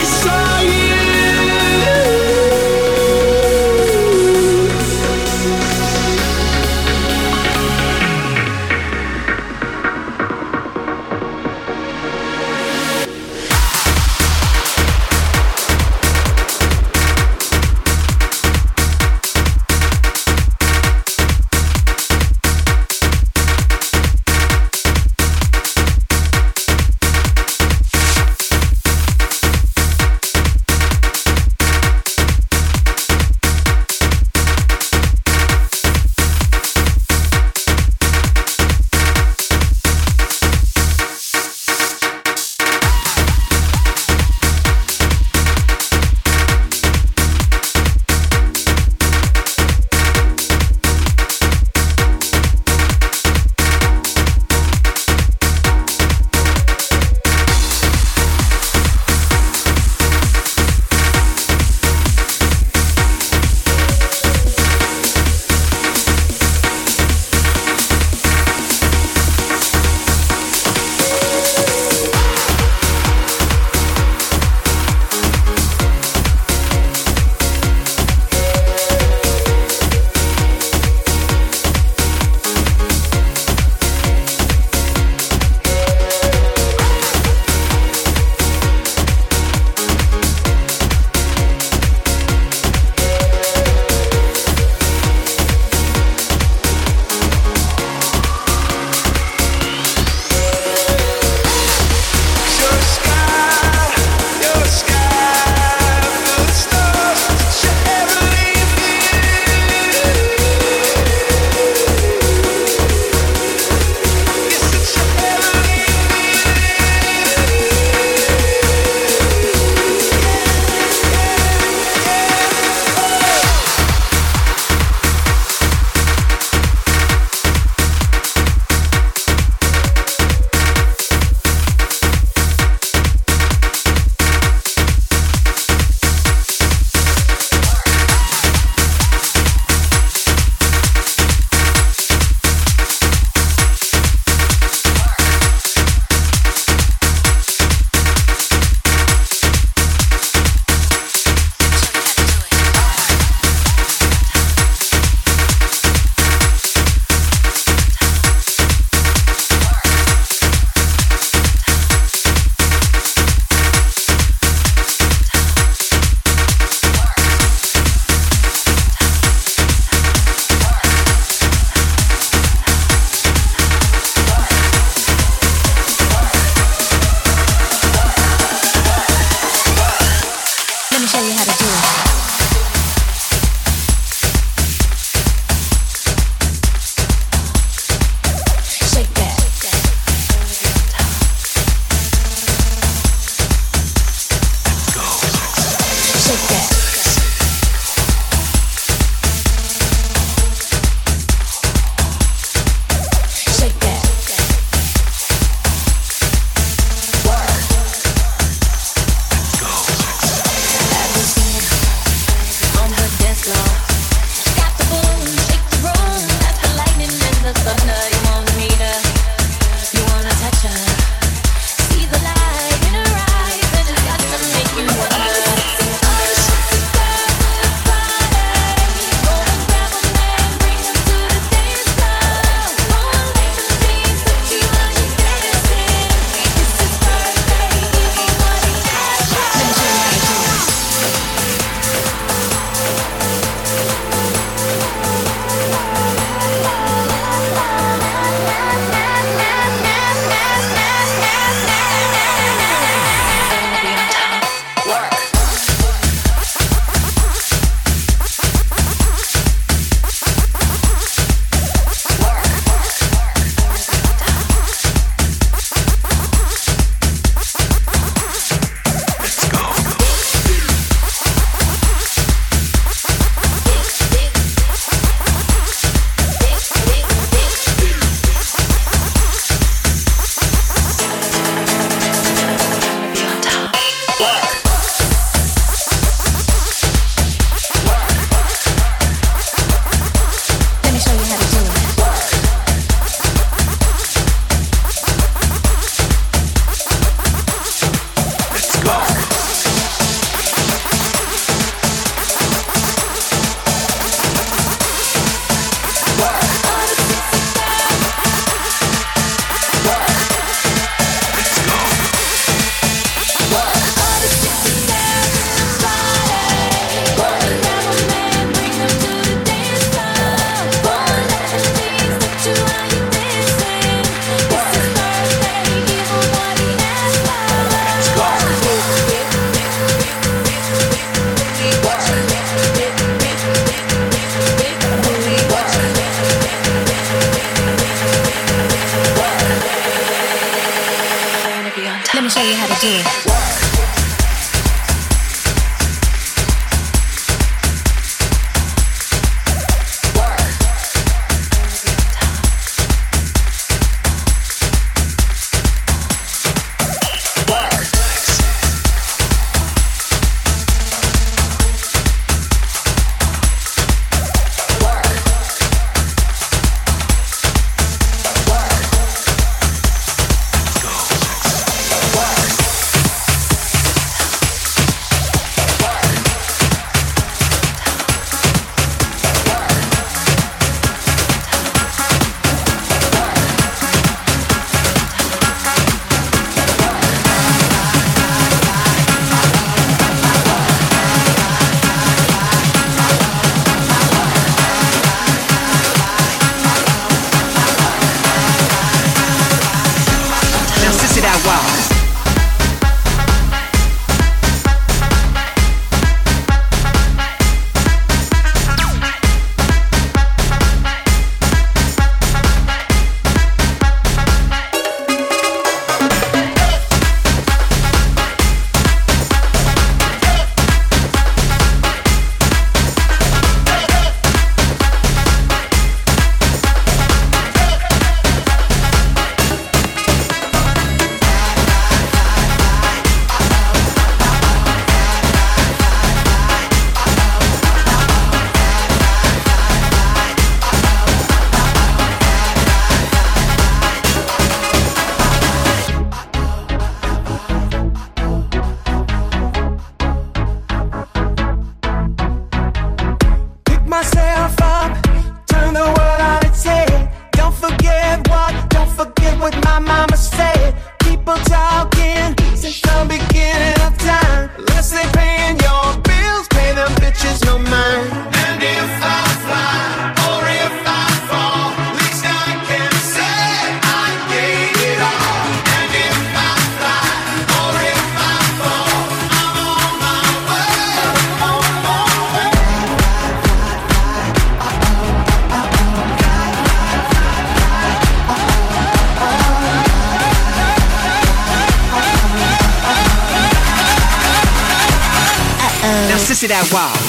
Cause I. myself up, turn the world on its head. Don't forget what, don't forget what my mama said. People talking since the beginning of time. Unless they paying your bills, pay them bitches no mind. that wow.